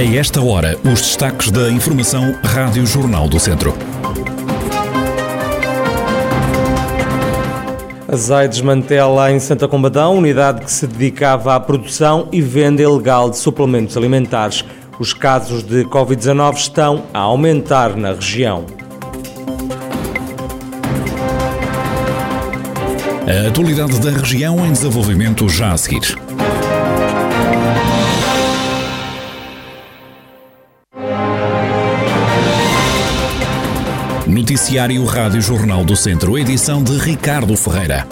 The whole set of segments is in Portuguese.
A esta hora, os destaques da Informação Rádio Jornal do Centro. A ZAI desmantela em Santa Combadão unidade que se dedicava à produção e venda ilegal de suplementos alimentares. Os casos de Covid-19 estão a aumentar na região. A atualidade da região em desenvolvimento já a seguir. Noticiário Rádio Jornal do Centro, edição de Ricardo Ferreira.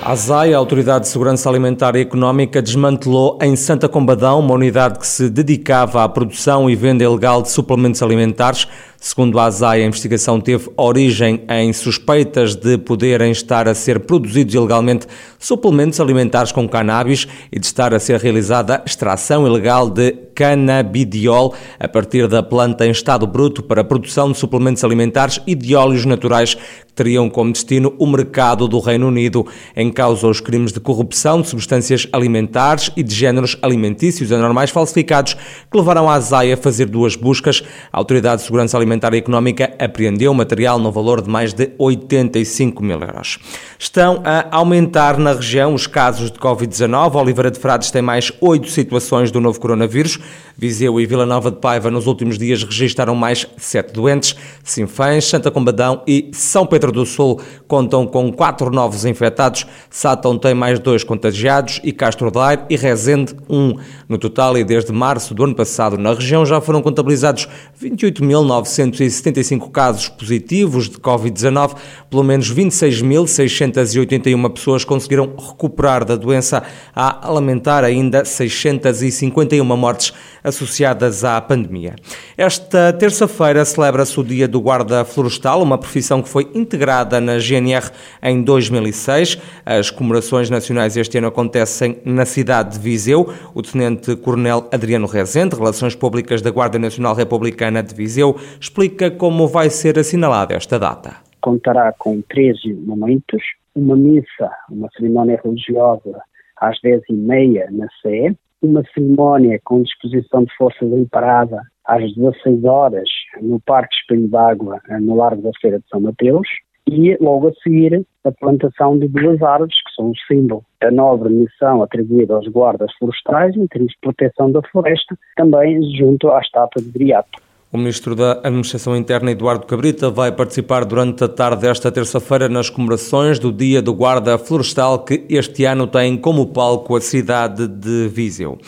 A ASAI, a Autoridade de Segurança Alimentar e Económica, desmantelou em Santa Combadão uma unidade que se dedicava à produção e venda ilegal de suplementos alimentares Segundo a ASAI, a investigação teve origem em suspeitas de poderem estar a ser produzidos ilegalmente suplementos alimentares com cannabis e de estar a ser realizada extração ilegal de canabidiol a partir da planta em estado bruto para a produção de suplementos alimentares e de óleos naturais que teriam como destino o mercado do Reino Unido. Em causa os crimes de corrupção de substâncias alimentares e de géneros alimentícios anormais falsificados que levaram a ASAI a fazer duas buscas. A Autoridade de Segurança Alimentar Alimentar e Económica apreendeu material no valor de mais de 85 mil euros. Estão a aumentar na região os casos de Covid-19. Oliveira de Frades tem mais oito situações do novo coronavírus. Viseu e Vila Nova de Paiva nos últimos dias registaram mais sete doentes. Sinfãs, Santa Combadão e São Pedro do Sul contam com quatro novos infectados. Sátão tem mais dois contagiados e Castro Daire e Rezende um. No total, e desde março do ano passado, na região já foram contabilizados 28.900 475 casos positivos de Covid-19, pelo menos 26.681 pessoas conseguiram recuperar da doença, a lamentar ainda 651 mortes associadas à pandemia. Esta terça-feira celebra-se o Dia do Guarda Florestal, uma profissão que foi integrada na GNR em 2006. As comemorações nacionais este ano acontecem na cidade de Viseu. O Tenente-Coronel Adriano Rezende, Relações Públicas da Guarda Nacional Republicana de Viseu, explica como vai ser assinalada esta data. Contará com 13 momentos, uma missa, uma cerimónia religiosa às 10h30 na Sé, uma cerimónia com disposição de força em parada às 16 horas no Parque Espelho d'Água, no Largo da Feira de São Mateus, e logo a seguir a plantação de duas árvores, que são o símbolo da nobre missão atribuída aos guardas florestais em termos de proteção da floresta, também junto à estátua de Briato. O Ministro da Administração Interna, Eduardo Cabrita, vai participar durante a tarde desta terça-feira nas comemorações do Dia do Guarda Florestal, que este ano tem como palco a cidade de Viseu.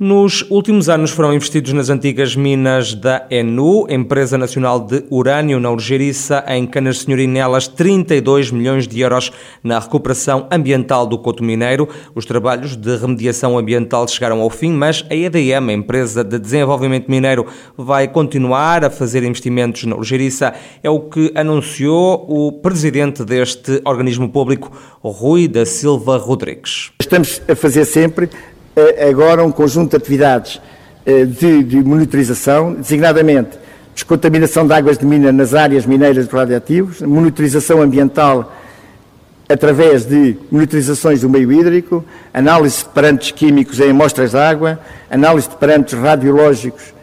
Nos últimos anos foram investidos nas antigas minas da ENU, Empresa Nacional de Urânio, na Urgeriça, em Canas Senhorinelas, 32 milhões de euros na recuperação ambiental do Coto Mineiro. Os trabalhos de remediação ambiental chegaram ao fim, mas a EDM, a Empresa de Desenvolvimento Mineiro, vai continuar a fazer investimentos na Urgeriça. É o que anunciou o presidente deste organismo público, Rui da Silva Rodrigues. Estamos a fazer sempre agora um conjunto de atividades eh, de, de monitorização, designadamente descontaminação de águas de mina nas áreas mineiras de radioativos, monitorização ambiental através de monitorizações do meio hídrico, análise de parâmetros químicos em amostras de água, análise de parâmetros radiológicos,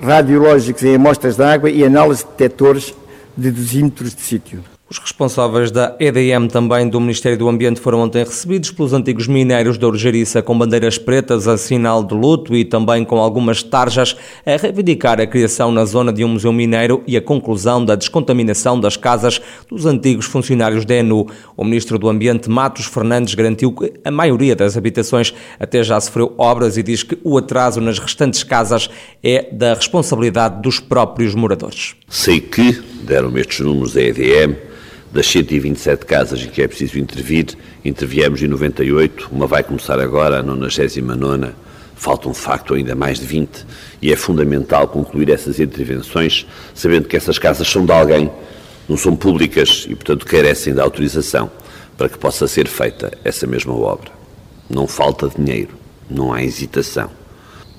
radiológicos em amostras de água e análise de detectores de dosímetros de sítio. Os responsáveis da EDM, também do Ministério do Ambiente, foram ontem recebidos pelos antigos mineiros da Urgeriça com bandeiras pretas a sinal de luto e também com algumas tarjas a reivindicar a criação na zona de um museu mineiro e a conclusão da descontaminação das casas dos antigos funcionários da ENU. O Ministro do Ambiente, Matos Fernandes, garantiu que a maioria das habitações até já sofreu obras e diz que o atraso nas restantes casas é da responsabilidade dos próprios moradores. Sei que deram-me estes números da EDM das 127 casas em que é preciso intervir, interviemos em 98, uma vai começar agora, a 99, faltam de facto ainda mais de 20, e é fundamental concluir essas intervenções, sabendo que essas casas são de alguém, não são públicas e, portanto, carecem da autorização para que possa ser feita essa mesma obra. Não falta dinheiro, não há hesitação.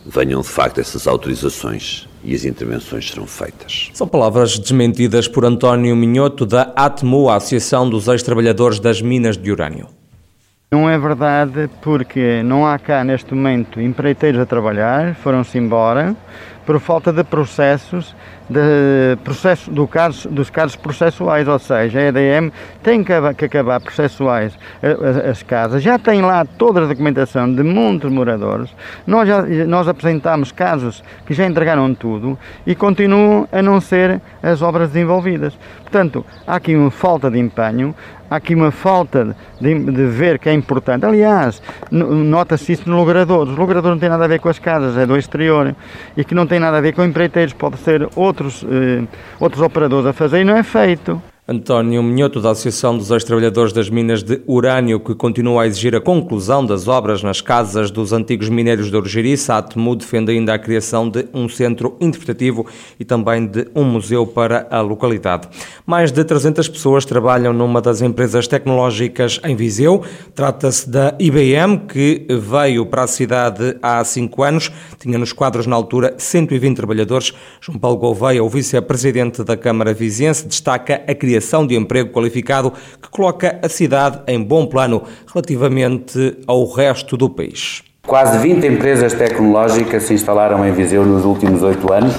Venham de facto essas autorizações e as intervenções serão feitas. São palavras desmentidas por António Minhoto da ATMU, a Associação dos Ex-Trabalhadores das Minas de Urânio. Não é verdade porque não há cá neste momento empreiteiros a trabalhar, foram-se embora por falta de processos de processo, do dos casos processuais, ou seja, a EDM tem que, acabar processuais as, as, casas, já tem lá toda a documentação de muitos moradores, nós, já, nós apresentamos casos que já entregaram tudo e continuam a não ser as obras desenvolvidas. Portanto, há aqui uma falta de empenho, há aqui uma falta de, de ver que é importante. Aliás, nota-se isso no logrador. Os logradores não têm nada a ver com as casas, é do exterior. E que não tem nada a ver com empreiteiros, pode ser outros, eh, outros operadores a fazer e não é feito. António Minhoto, da Associação dos Ex-Trabalhadores das Minas de Urânio, que continua a exigir a conclusão das obras nas casas dos antigos minérios de Urgeriça, a defende ainda a criação de um centro interpretativo e também de um museu para a localidade. Mais de 300 pessoas trabalham numa das empresas tecnológicas em Viseu. Trata-se da IBM, que veio para a cidade há cinco anos. Tinha nos quadros, na altura, 120 trabalhadores. João Paulo Gouveia, o vice-presidente da Câmara Viziense, destaca a criação criação de emprego qualificado que coloca a cidade em bom plano relativamente ao resto do país. Quase 20 empresas tecnológicas se instalaram em Viseu nos últimos oito anos,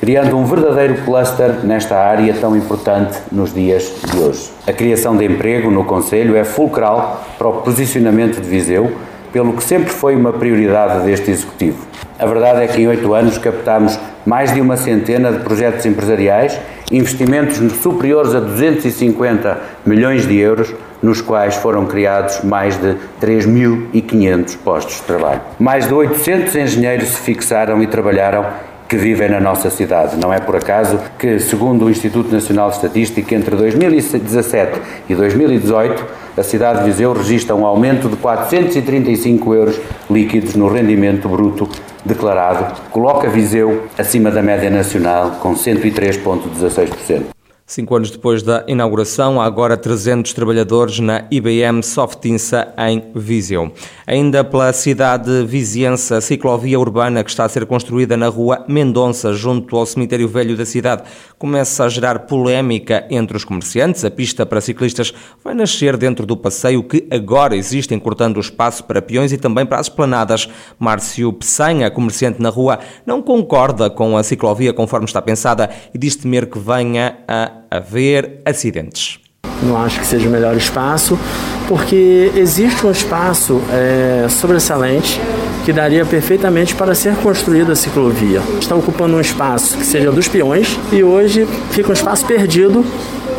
criando um verdadeiro cluster nesta área tão importante nos dias de hoje. A criação de emprego no Conselho é fulcral para o posicionamento de Viseu, pelo que sempre foi uma prioridade deste Executivo. A verdade é que em oito anos captámos mais de uma centena de projetos empresariais investimentos superiores a 250 milhões de euros, nos quais foram criados mais de 3.500 postos de trabalho. Mais de 800 engenheiros se fixaram e trabalharam que vivem na nossa cidade. Não é por acaso que, segundo o Instituto Nacional de Estatística, entre 2017 e 2018, a cidade de Viseu registra um aumento de 435 euros líquidos no rendimento bruto declarado, coloca Viseu acima da média nacional com 103,16%. Cinco anos depois da inauguração, há agora 300 trabalhadores na IBM Softinsa em Viseu. Ainda pela cidade viziense, a ciclovia urbana que está a ser construída na rua Mendonça, junto ao cemitério velho da cidade, começa a gerar polémica entre os comerciantes. A pista para ciclistas vai nascer dentro do passeio que agora existe, encurtando o espaço para peões e também para as esplanadas. Márcio Pessanha, comerciante na rua, não concorda com a ciclovia conforme está pensada e diz temer que venha a haver acidentes. Não acho que seja o melhor espaço, porque existe um espaço é, sobressalente que daria perfeitamente para ser construída a ciclovia. Está ocupando um espaço que seja dos peões e hoje fica um espaço perdido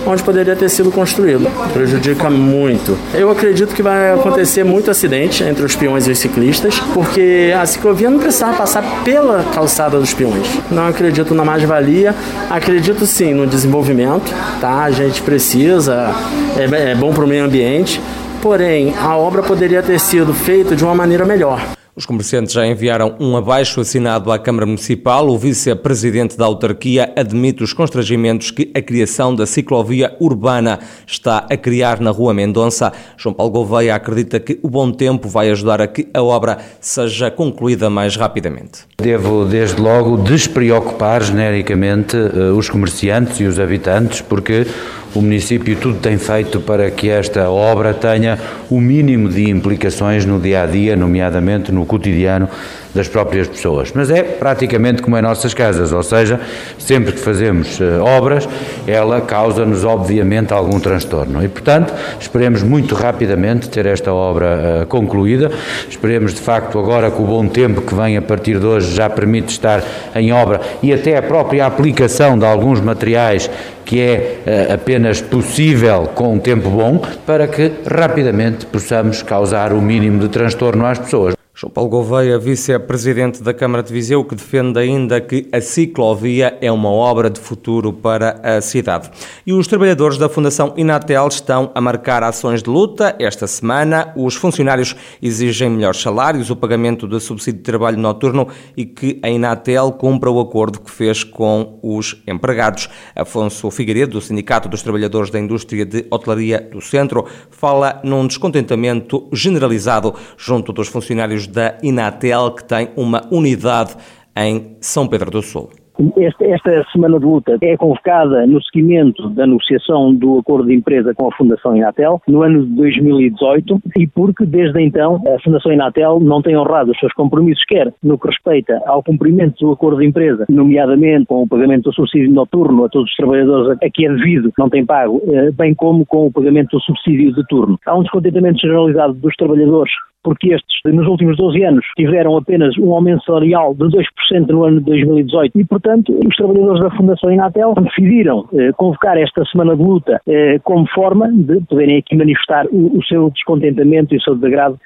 onde poderia ter sido construído. Prejudica muito. Eu acredito que vai acontecer muito acidente entre os peões e os ciclistas, porque a ciclovia não precisava passar pela calçada dos peões. Não acredito na mais-valia, acredito sim no desenvolvimento, tá? A gente precisa, é, é bom para o meio ambiente, porém a obra poderia ter sido feita de uma maneira melhor. Os comerciantes já enviaram um abaixo assinado à Câmara Municipal. O vice-presidente da autarquia admite os constrangimentos que a criação da ciclovia urbana está a criar na Rua Mendonça. João Paulo Gouveia acredita que o bom tempo vai ajudar a que a obra seja concluída mais rapidamente. Devo, desde logo, despreocupar genericamente eh, os comerciantes e os habitantes, porque o município tudo tem feito para que esta obra tenha o mínimo de implicações no dia a dia, nomeadamente no cotidiano das próprias pessoas. Mas é praticamente como em nossas casas, ou seja, sempre que fazemos uh, obras, ela causa-nos obviamente algum transtorno. E portanto, esperemos muito rapidamente ter esta obra uh, concluída. Esperemos de facto agora que o bom tempo que vem a partir de hoje já permite estar em obra e até a própria aplicação de alguns materiais que é uh, apenas possível com um tempo bom, para que rapidamente possamos causar o mínimo de transtorno às pessoas. João Paulo Gouveia, vice-presidente da Câmara de Viseu, que defende ainda que a ciclovia é uma obra de futuro para a cidade. E os trabalhadores da Fundação Inatel estão a marcar ações de luta. Esta semana, os funcionários exigem melhores salários, o pagamento de subsídio de trabalho noturno e que a Inatel cumpra o acordo que fez com os empregados. Afonso Figueiredo, do Sindicato dos Trabalhadores da Indústria de Hotelaria do Centro, fala num descontentamento generalizado junto dos funcionários da Inatel, que tem uma unidade em São Pedro do Sul. Esta, esta semana de luta é convocada no seguimento da negociação do acordo de empresa com a Fundação Inatel no ano de 2018 e porque desde então a Fundação Inatel não tem honrado os seus compromissos, quer no que respeita ao cumprimento do acordo de empresa, nomeadamente com o pagamento do subsídio noturno a todos os trabalhadores a que é devido, não tem pago, eh, bem como com o pagamento do subsídio de turno. Há um descontentamento generalizado dos trabalhadores porque estes, nos últimos 12 anos, tiveram apenas um aumento salarial de 2% no ano de 2018 e, portanto, os trabalhadores da Fundação Inatel decidiram eh, convocar esta semana de luta eh, como forma de poderem aqui manifestar o, o seu descontentamento e o seu desagrado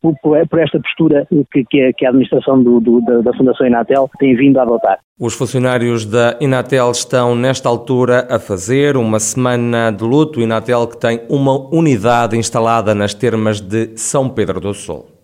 por, por, esta postura que, que, a, que a administração do, do, da, da Fundação Inatel tem vindo a adotar. Os funcionários da Inatel estão, nesta altura, a fazer uma semana de luto. Inatel que tem uma unidade instalada nas termas de São Pedro do Sul.